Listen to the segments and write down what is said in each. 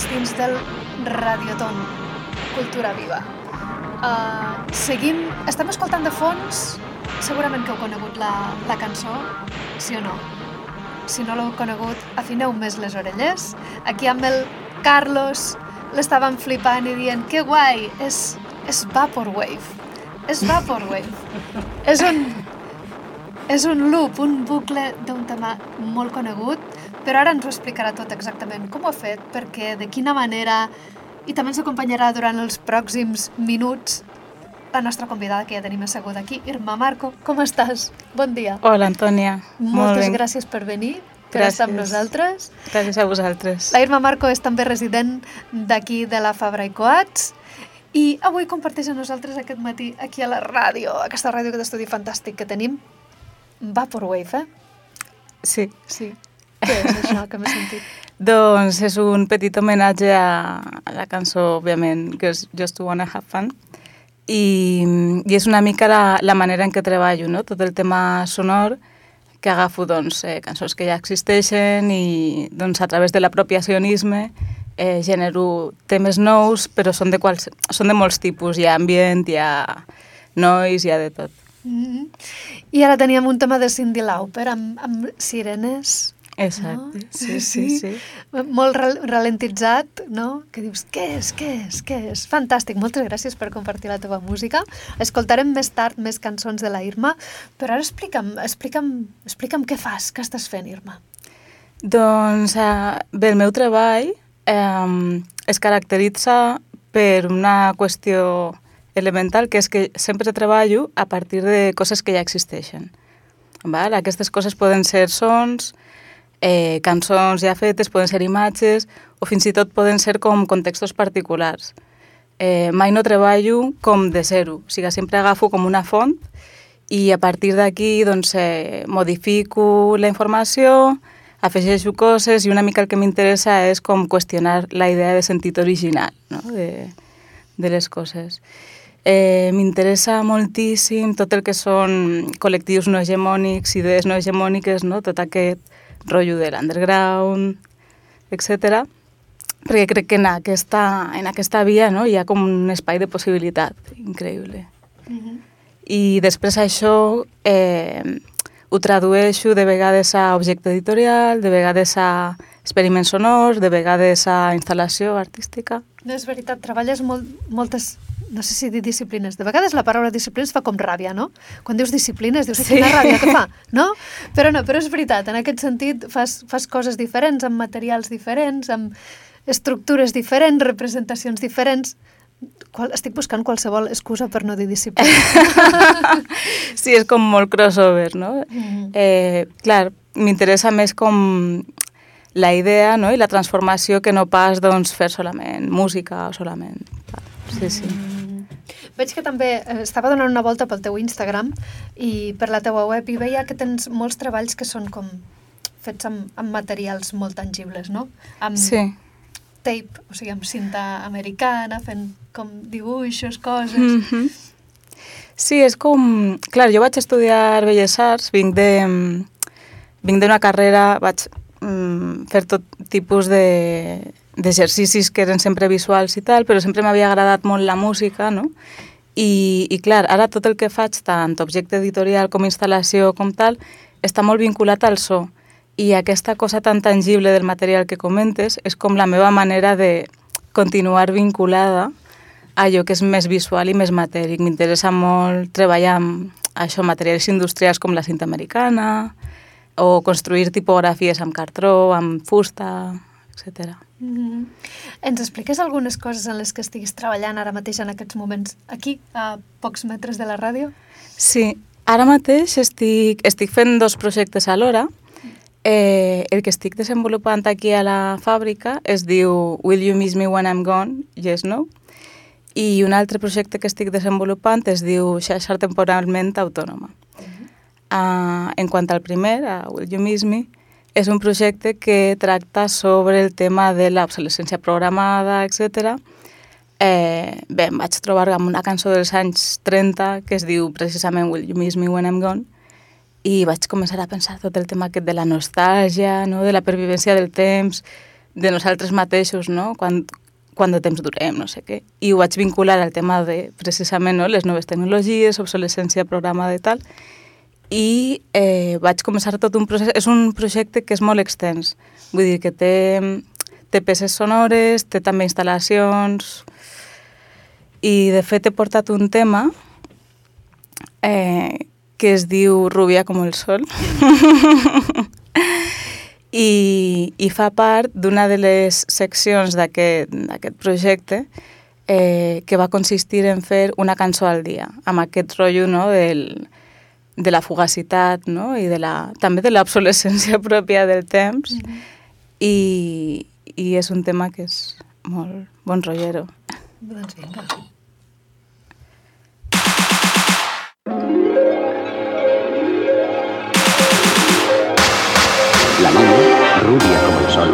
Coats dins del Radioton. Cultura viva. Uh, seguim... Estem escoltant de fons... Segurament que heu conegut la, la cançó, sí o no? Si no l'heu conegut, afineu més les orelles. Aquí amb el Carlos l'estaven flipant i dient que guai, és, és Vaporwave. És Vaporwave. és un és un loop, un bucle d'un tema molt conegut, però ara ens ho explicarà tot exactament com ho ha fet, perquè, de quina manera, i també ens acompanyarà durant els pròxims minuts la nostra convidada que ja tenim asseguda aquí, Irma Marco. Com estàs? Bon dia. Hola, Antònia. Moltes gràcies per venir, per gràcies. estar amb nosaltres. Gràcies a vosaltres. La Irma Marco és també resident d'aquí de la Fabra i Coats, i avui comparteix amb nosaltres aquest matí aquí a la ràdio, aquesta ràdio que d'estudi fantàstic que tenim, Vaporwave, eh? Sí. Sí. Què és això que m'he sentit? doncs és un petit homenatge a, a la cançó, òbviament, que és Just Wanna Have Fun. I, i és una mica la, la manera en què treballo, no? tot el tema sonor, que agafo doncs, eh, cançons que ja existeixen i doncs, a través de l'apropiacionisme eh, genero temes nous, però són de, quals, són de molts tipus. Hi ha ambient, hi ha noise, hi ha de tot. Mm -hmm. I ara teníem un tema de Cindy Lauper amb, amb sirenes. Exacte, no? sí, sí, sí. Molt ralentitzat, no? Que dius, què és, què és, què és? Fantàstic, moltes gràcies per compartir la teva música. Escoltarem més tard més cançons de la Irma, però ara explica'm, explica'm, explica'm què fas, què estàs fent, Irma. Doncs uh, bé, el meu treball eh, es caracteritza per una qüestió elemental, que és que sempre treballo a partir de coses que ja existeixen. Val? Aquestes coses poden ser sons, eh, cançons ja fetes, poden ser imatges, o fins i tot poden ser com contextos particulars. Eh, mai no treballo com de zero, o sigui, sempre agafo com una font i a partir d'aquí doncs, eh, modifico la informació, afegeixo coses i una mica el que m'interessa és com qüestionar la idea de sentit original no? de, de les coses. Eh, M'interessa moltíssim tot el que són col·lectius no hegemònics, idees no hegemòniques, no? tot aquest rotllo de l'underground, etc. Perquè crec que en aquesta, en aquesta via no? hi ha com un espai de possibilitat increïble. Mm -hmm. I després això eh, ho tradueixo de vegades a objecte editorial, de vegades a experiments sonors, de vegades a instal·lació artística. No, és veritat, treballes molt, moltes no sé si dir disciplines. De vegades la paraula disciplines fa com ràbia, no? Quan dius disciplines, dius, sí. quina ràbia que fa, no? Però no, però és veritat, en aquest sentit fas, fas coses diferents, amb materials diferents, amb estructures diferents, representacions diferents. Qual, estic buscant qualsevol excusa per no dir disciplina. sí, és com molt crossover, no? Mm -hmm. eh, clar, m'interessa més com la idea no? i la transformació que no pas doncs, fer solament música o solament... Sí, sí. Mm. Veig que també eh, estava donant una volta pel teu Instagram i per la teua web i veia que tens molts treballs que són com fets amb, amb materials molt tangibles, no? Amb sí. tape, o sigui, amb cinta americana, fent com dibuixos, coses... Mm -hmm. Sí, és com... Clar, jo vaig estudiar Belles Arts, vinc de... Vinc d'una carrera, vaig mm, fer tot tipus de d'exercicis que eren sempre visuals i tal, però sempre m'havia agradat molt la música, no? I, I clar, ara tot el que faig, tant objecte editorial com instal·lació com tal, està molt vinculat al so. I aquesta cosa tan tangible del material que comentes és com la meva manera de continuar vinculada a allò que és més visual i més matèric. M'interessa molt treballar amb això, materials industrials com la cinta americana, o construir tipografies amb cartró, amb fusta, etc. Mm -hmm. Ens expliques algunes coses en les que estiguis treballant ara mateix en aquests moments aquí, a pocs metres de la ràdio? Sí, ara mateix estic, estic fent dos projectes alhora. Eh, el que estic desenvolupant aquí a la fàbrica es diu Will You Miss Me When I'm Gone? Yes, No? I un altre projecte que estic desenvolupant es diu Xarxa Temporalment Autònoma. Uh -huh. uh, en quant al primer, a Will You Miss Me, és un projecte que tracta sobre el tema de l'obsolescència programada, etc. Eh, bé, em vaig trobar amb una cançó dels anys 30 que es diu precisament Will You Miss Me When I'm Gone i vaig començar a pensar tot el tema aquest de la nostàlgia, no? de la pervivència del temps, de nosaltres mateixos, no? quan, quan de temps durem, no sé què. I ho vaig vincular al tema de, precisament, no? les noves tecnologies, obsolescència programada i tal, eh, vaig començar tot un procés... És un projecte que és molt extens, vull dir que té, té peces sonores, té també instal·lacions, i de fet he portat un tema eh, que es diu Rubia com el sol. I, i fa part d'una de les seccions d'aquest projecte eh, que va consistir en fer una cançó al dia, amb aquest rotllo no, del, de la fugacitat no? i de la, també de l'obsolescència pròpia del temps mm -hmm. i, i és un tema que és molt bon rotllero. Doncs vinga. La niña, rubia como el sol.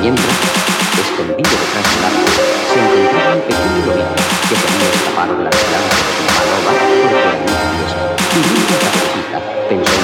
Mientras, malo de las plantas, malo bajo de los pensó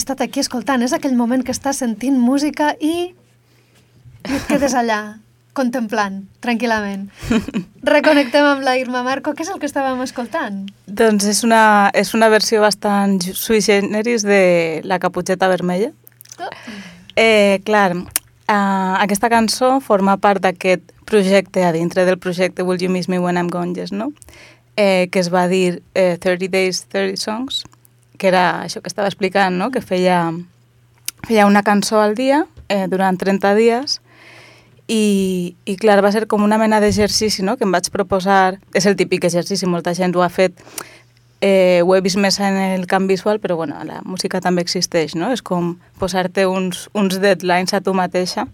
despistat aquí escoltant. És aquell moment que estàs sentint música i, i et quedes allà, contemplant, tranquil·lament. Reconnectem amb la Irma Marco. Què és el que estàvem escoltant? Doncs és una, és una versió bastant sui generis de La caputxeta vermella. Oh. Eh, clar, eh, aquesta cançó forma part d'aquest projecte a dintre del projecte Will You Miss Me When I'm Gone, Yes, no? Eh, que es va dir eh, 30 Days, 30 Songs, que era això que estava explicant, no? que feia, feia una cançó al dia eh, durant 30 dies i, i clar, va ser com una mena d'exercici no? que em vaig proposar, és el típic exercici, molta gent ho ha fet, eh, ho he vist més en el camp visual, però bueno, la música també existeix, no? és com posar-te uns, uns deadlines a tu mateixa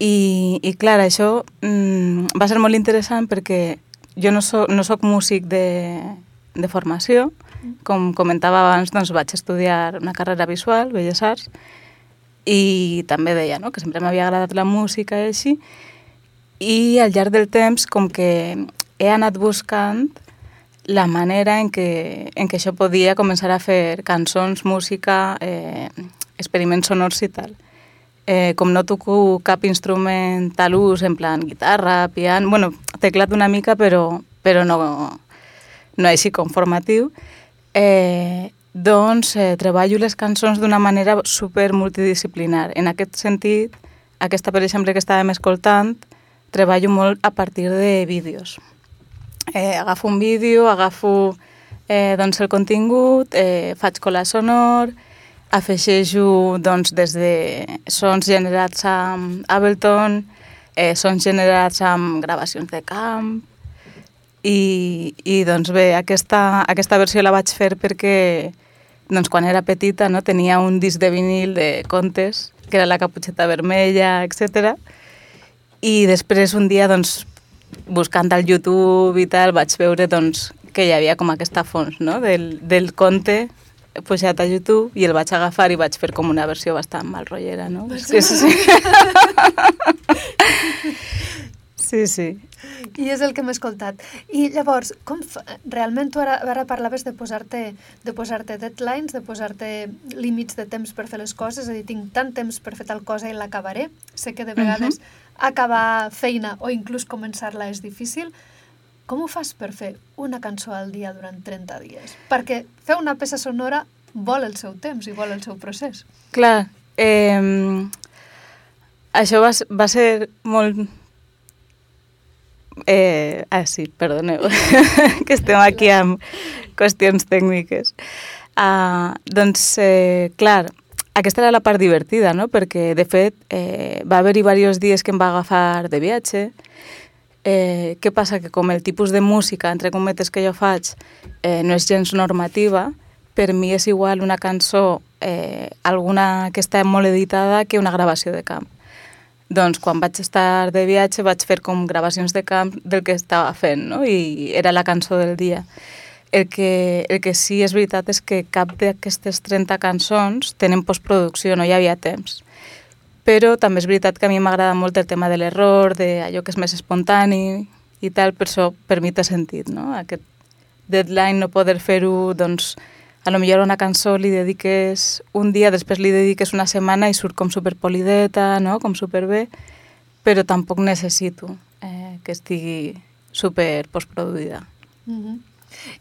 i, i clar, això mm, va ser molt interessant perquè jo no soc, no soc músic de, de formació, com comentava abans, doncs vaig estudiar una carrera visual, Belles Arts, i també deia no? que sempre m'havia agradat la música i així, i al llarg del temps com que he anat buscant la manera en què, en què això podia començar a fer cançons, música, eh, experiments sonors i tal. Eh, com no toco cap instrument a l'ús, en plan guitarra, piano, bueno, teclat una mica, però, però no, no així com formatiu, eh, doncs eh, treballo les cançons d'una manera super multidisciplinar. En aquest sentit, aquesta, per exemple, que estàvem escoltant, treballo molt a partir de vídeos. Eh, agafo un vídeo, agafo eh, doncs, el contingut, eh, faig cola sonor, afegeixo doncs, des de sons generats a Ableton, eh, sons generats amb gravacions de camp, i, i doncs bé, aquesta, aquesta versió la vaig fer perquè doncs, quan era petita no, tenia un disc de vinil de contes, que era la caputxeta vermella, etc. I després un dia, doncs, buscant al YouTube i tal, vaig veure doncs, que hi havia com aquesta fons no? del, del conte pujat a YouTube i el vaig agafar i vaig fer com una versió bastant mal rotllera, no? Sí, sí. sí, sí. I és el que m'he escoltat. I llavors, com fa... realment tu ara, ara parlaves de posar-te de posar-te deadlines, de posar-te límits de temps per fer les coses, és a dir, tinc tant temps per fer tal cosa i l'acabaré. Sé que de vegades uh -huh. acabar feina o inclús començar-la és difícil. Com ho fas per fer una cançó al dia durant 30 dies? Perquè fer una peça sonora vol el seu temps i vol el seu procés. Clar, eh, això va, va ser molt Eh, ah, sí, perdoneu, que estem aquí amb qüestions tècniques. Uh, doncs, eh, clar, aquesta era la part divertida, no? perquè, de fet, eh, va haver-hi diversos dies que em va agafar de viatge. Eh, què passa? Que com el tipus de música, entre cometes, que jo faig eh, no és gens normativa, per mi és igual una cançó, eh, alguna que està molt editada, que una gravació de camp. Doncs quan vaig estar de viatge vaig fer com gravacions de camp del que estava fent, no? I era la cançó del dia. El que, el que sí és veritat és que cap d'aquestes 30 cançons tenen postproducció, no hi havia temps. Però també és veritat que a mi m'agrada molt el tema de l'error, d'allò que és més espontani i tal, per això per mi té sentit, no? Aquest deadline, no poder fer-ho, doncs, a lo millor una cançó li dediques un dia, després li dediques una setmana i surt com superpolideta, no? com superbé, però tampoc necessito eh, que estigui super postproduïda. Mm -hmm.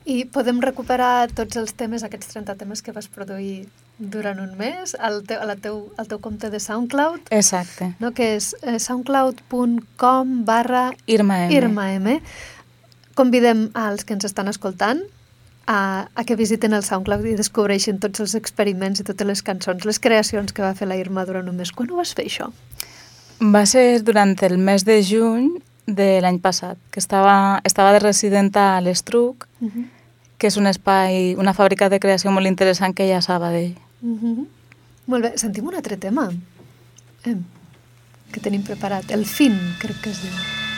I podem recuperar tots els temes, aquests 30 temes que vas produir durant un mes al teu, al teu, al teu compte de SoundCloud. Exacte. No? Que és eh, soundcloud.com barra Irma M. Irma M. Convidem als que ens estan escoltant a, a que visiten el SoundCloud i descobreixin tots els experiments i totes les cançons, les creacions que va fer la Irma durant un mes. Quan ho vas fer, això? Va ser durant el mes de juny de l'any passat, que estava, estava de residenta a l'Estruc, uh mhm. -huh. que és un espai, una fàbrica de creació molt interessant que hi ha a Sabadell. Uh mhm. -huh. Molt bé, sentim un altre tema eh, que tenim preparat, el fin, crec que es diu.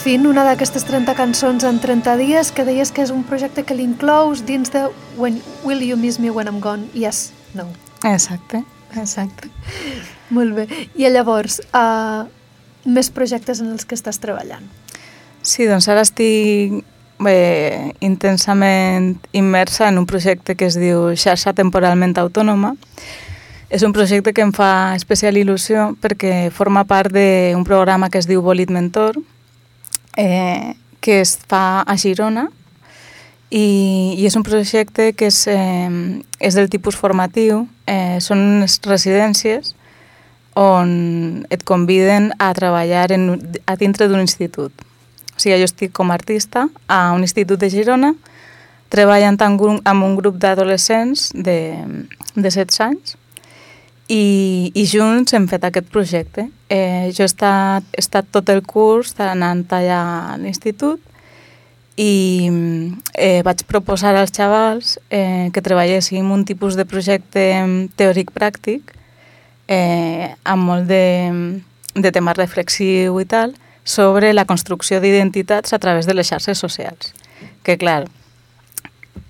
El Fin, una d'aquestes 30 cançons en 30 dies, que deies que és un projecte que l'inclous dins de When Will You Miss Me When I'm Gone? Yes, no. Exacte, exacte. Molt bé. I llavors, uh, més projectes en els que estàs treballant? Sí, doncs ara estic bé, intensament immersa en un projecte que es diu Xarxa Temporalment Autònoma. És un projecte que em fa especial il·lusió perquè forma part d'un programa que es diu Bolit Mentor, eh, que es fa a Girona i, i és un projecte que és, eh, és del tipus formatiu, eh, són unes residències on et conviden a treballar en, a dintre d'un institut. O sigui, jo estic com a artista a un institut de Girona, treballant amb un, amb un grup d'adolescents de, de 16 anys i, i junts hem fet aquest projecte. Eh, jo he estat, he estat tot el curs anant allà a l'institut i eh, vaig proposar als xavals eh, que treballéssim un tipus de projecte teòric-pràctic eh, amb molt de, de tema reflexiu i tal sobre la construcció d'identitats a través de les xarxes socials. Que, clar,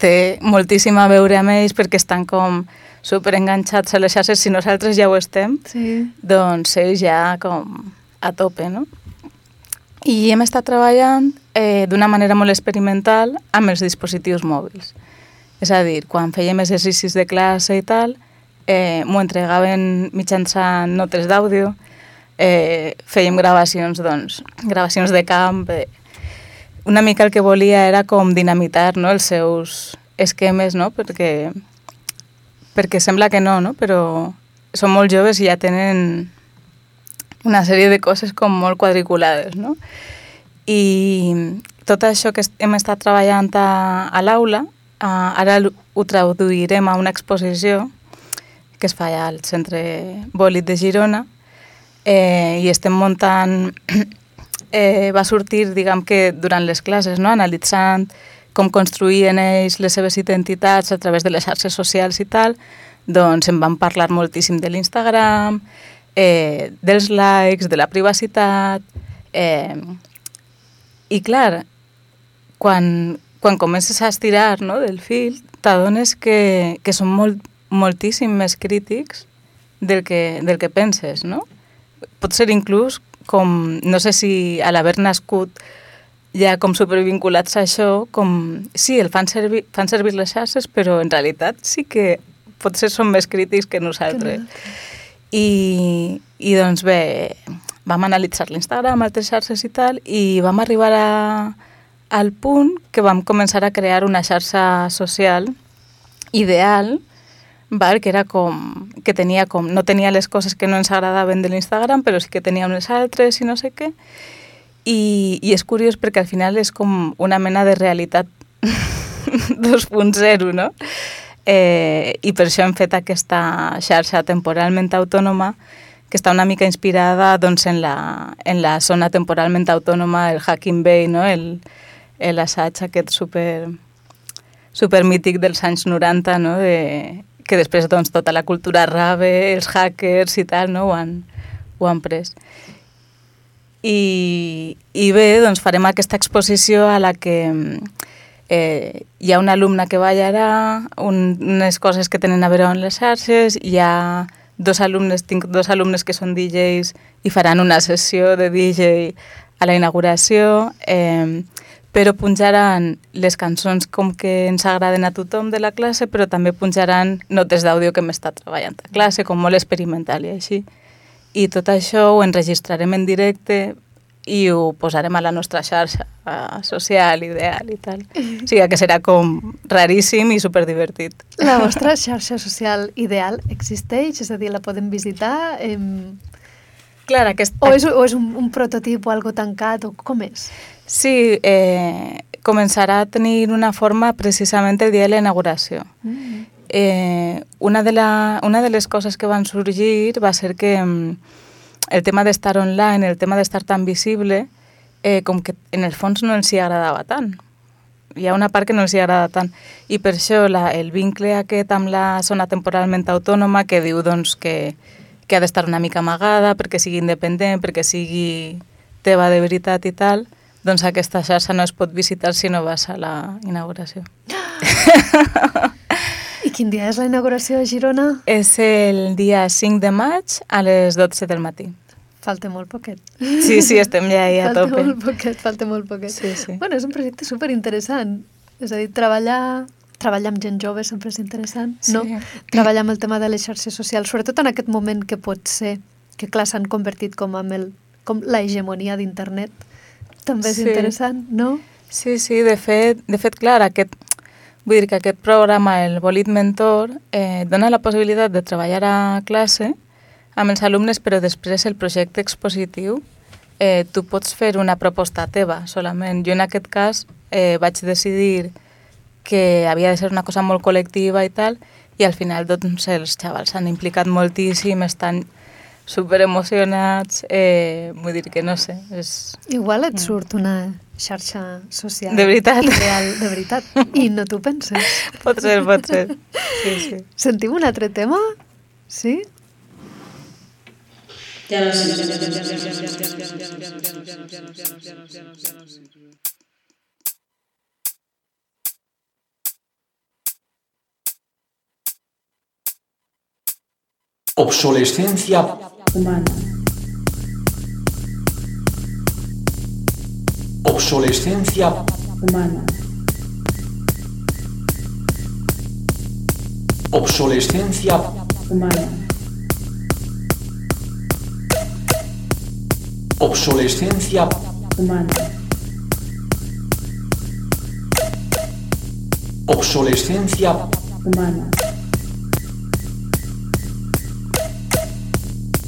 té moltíssim a veure amb ells perquè estan com super enganxats a les xarxes, si nosaltres ja ho estem, Sí. doncs ells ja com a tope, no? I hem estat treballant eh, d'una manera molt experimental amb els dispositius mòbils. És a dir, quan fèiem exercicis de classe i tal, eh, m'ho entregaven mitjançant notes d'àudio, eh, fèiem gravacions, doncs, gravacions de camp, eh, una mica el que volia era com dinamitar no, els seus esquemes, no? perquè, perquè sembla que no, no? però són molt joves i ja tenen una sèrie de coses com molt quadriculades. No? I tot això que hem estat treballant a, a l'aula, ara ho traduirem a una exposició que es fa al Centre Bòlit de Girona eh, i estem muntant eh, va sortir, diguem que durant les classes, no? analitzant com construïen ells les seves identitats a través de les xarxes socials i tal, doncs em van parlar moltíssim de l'Instagram, eh, dels likes, de la privacitat... Eh, I clar, quan, quan comences a estirar no, del fil, t'adones que, que són molt, moltíssim més crítics del que, del que penses, no? Pot ser inclús com, no sé si a l'haver nascut ja com supervinculats a això, com, sí, el fan servir, fan servir les xarxes, però en realitat sí que potser són més crítics que nosaltres. I, I doncs bé, vam analitzar l'Instagram, altres xarxes i tal, i vam arribar a, al punt que vam començar a crear una xarxa social ideal, val? que era com, que tenia com, no tenia les coses que no ens agradaven de l'Instagram, però sí que tenia unes altres i no sé què. I, I és curiós perquè al final és com una mena de realitat 2.0, no? Eh, I per això hem fet aquesta xarxa temporalment autònoma que està una mica inspirada doncs, en, la, en la zona temporalment autònoma, el Hacking Bay, no? l'assaig aquest super, super mític dels anys 90, no? de, que després doncs, tota la cultura rave, els hackers i tal, no? ho, han, ho han pres. I, I bé, doncs farem aquesta exposició a la que eh, hi ha una alumna que ballarà, un, unes coses que tenen a veure amb les xarxes, hi ha dos alumnes, tinc dos alumnes que són DJs i faran una sessió de DJ a la inauguració, eh, però punjaran les cançons com que ens agraden a tothom de la classe, però també punjaran notes d'àudio que hem estat treballant a classe, com molt experimental i així. I tot això ho enregistrarem en directe i ho posarem a la nostra xarxa social, ideal i tal. O sigui que serà com raríssim i superdivertit. La vostra xarxa social ideal existeix? És a dir, la podem visitar? Em... Clar, aquest... O és, o és un, un prototip o algo tancat? O com és? Sí, eh, començarà a tenir una forma precisament el dia de la inauguració. Mm. Eh, una, de la, una de les coses que van sorgir va ser que mm, el tema d'estar online, el tema d'estar tan visible, eh, com que en el fons no els hi agradava tant. Hi ha una part que no els hi agrada tant. I per això la, el vincle aquest amb la zona temporalment autònoma que diu doncs, que, que ha d'estar una mica amagada perquè sigui independent, perquè sigui teva de veritat i tal, doncs aquesta xarxa no es pot visitar si no vas a la inauguració. I quin dia és la inauguració a Girona? És el dia 5 de maig a les 12 del matí. Falta molt poquet. Sí, sí, estem ja ahí a falta tope. molt poquet, falta molt poquet. Sí, sí. Bueno, és un projecte superinteressant. És a dir, treballar, treballar amb gent jove sempre és interessant, Sí. no? Treballar amb el tema de les xarxes socials, sobretot en aquest moment que pot ser, que clar, s'han convertit com amb el, com la hegemonia d'internet, també és Sí. interessant, no? Sí, sí, de fet, de fet clar, aquest, vull dir que aquest programa, el Bolit Mentor, eh, dona la possibilitat de treballar a classe amb els alumnes, però després el projecte expositiu eh, tu pots fer una proposta teva solament. Jo en aquest cas eh, vaig decidir que havia de ser una cosa molt col·lectiva i tal, i al final doncs els xavals s'han implicat moltíssim, estan super emocionats, eh, vull dir que no sé, és... Igual et surt una xarxa social De veritat. ideal, de veritat, i no t'ho penses. Pot ser, pot ser. Sí, sí. Sentim un altre tema? Sí? Obsolescencia humana, obsolescencia humana, obsolescencia humana, obsolescencia humana, obsolescencia humana,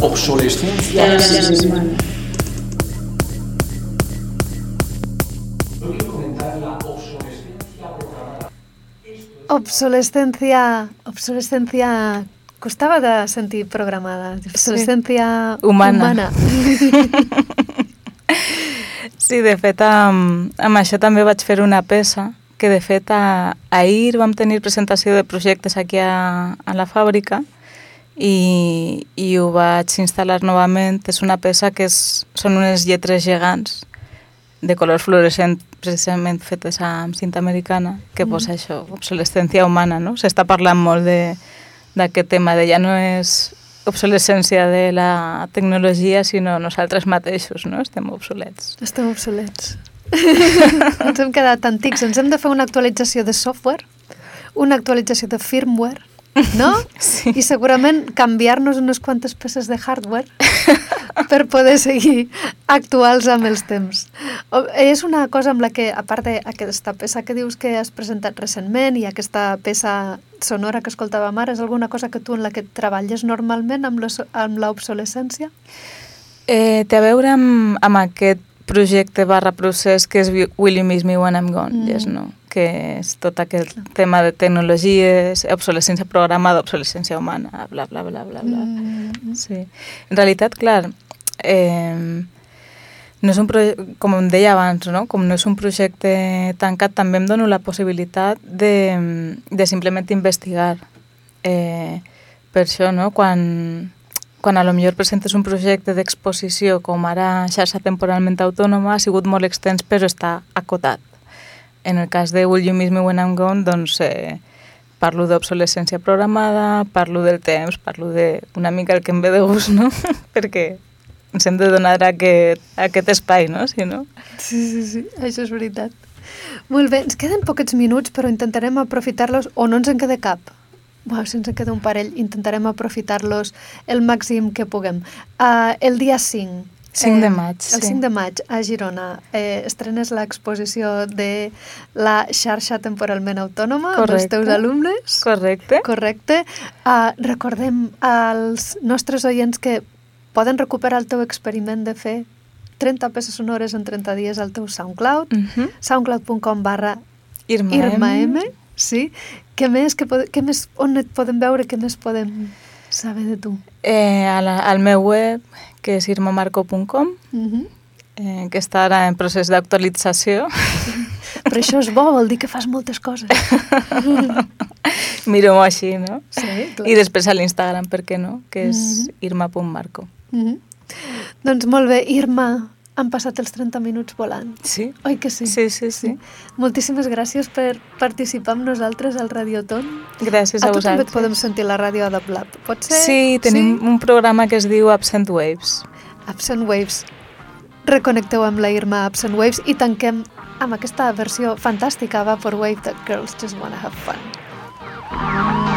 obsolescencia humana. Obsolescencia... Obsolescencia... Costava de sentir programada. Obsolescencia Humana. humana. Sí, de fet, amb, amb això també vaig fer una peça que, de fet, a, ahir vam tenir presentació de projectes aquí a, a la fàbrica i, i ho vaig instal·lar novament. És una peça que és, són unes lletres gegants de color fluorescent, precisament fetes amb cinta americana, que Mm. posa això, obsolescència humana, no? S'està parlant molt de- d'aquest tema, de ja no és obsolescència de la tecnologia, sinó nosaltres mateixos, no? Estem obsolets. Estem obsolets. ens hem quedat antics. Ens hem de fer una actualització de software, una actualització de firmware, no? Sí. I segurament canviar-nos unes quantes peces de hardware per poder seguir actuals amb els temps. O, és una cosa amb la que, a part d'aquesta peça que dius que has presentat recentment i aquesta peça sonora que escoltàvem ara, és alguna cosa que tu en la que treballes normalment amb l'obsolescència? Eh, té a veure amb, amb aquest projecte barra procés que és Will You Miss Me When I'm Gone, mm. yes, no? Que és tot aquest tema de tecnologies, obsolescència programada, obsolescència humana, bla, bla, bla, bla, bla. Mm. Sí. En realitat, clar, eh, no és un com em deia abans, no? com no és un projecte tancat, també em dono la possibilitat de, de simplement investigar. Eh, per això, no? quan, quan a lo millor presentes un projecte d'exposició com ara xarxa temporalment autònoma, ha sigut molt extens però està acotat. En el cas de Will You Miss Me When I'm Gone, doncs eh, parlo d'obsolescència programada, parlo del temps, parlo de una mica el que em ve de gust, no? Perquè ens hem de donar aquest, aquest espai, no? Si no? Sí, sí, sí, això és veritat. Molt bé, ens queden poquets minuts, però intentarem aprofitar-los, o no ens en queda cap. Bueno, si ens en queda un parell, intentarem aprofitar-los el màxim que puguem. Uh, el dia 5. 5 de maig, El sí. 5 de maig, a Girona, eh, estrenes l'exposició de la xarxa temporalment autònoma amb els Correcte. teus alumnes. Correcte? Correcte. Uh, recordem als nostres oients que poden recuperar el teu experiment de fer 30 peces sonores en 30 dies al teu SoundCloud, Uh -huh. soundcloud.com barra Irma, Irma M. M. Sí. Què més? Què, pod- què més? On et podem veure? Què més podem saber de tu? Eh, la, al meu web, que és irmamarco.com, Uh -huh. eh, que està ara en procés d'actualització. Però això és bo, vol dir que fas moltes coses. Miro-m'ho així, no? Sí, clar. I després a l'Instagram, per què no? Que és Mhm. irma.marco. Uh -huh. Doncs molt bé, Irma, han passat els 30 minuts volant. Sí? Oi que sí? Sí, sí, sí. Moltíssimes gràcies per participar amb nosaltres al Radioton. Gràcies A a, tu també et vosaltres. podem sentir a la ràdio a The Blab, pot ser? Sí, tenim un programa que es diu Absent Waves. Absent Waves. Reconnecteu amb la Irma Absent Waves i tanquem amb aquesta versió fantàstica Vaporwave de Girls Just Wanna Have Fun.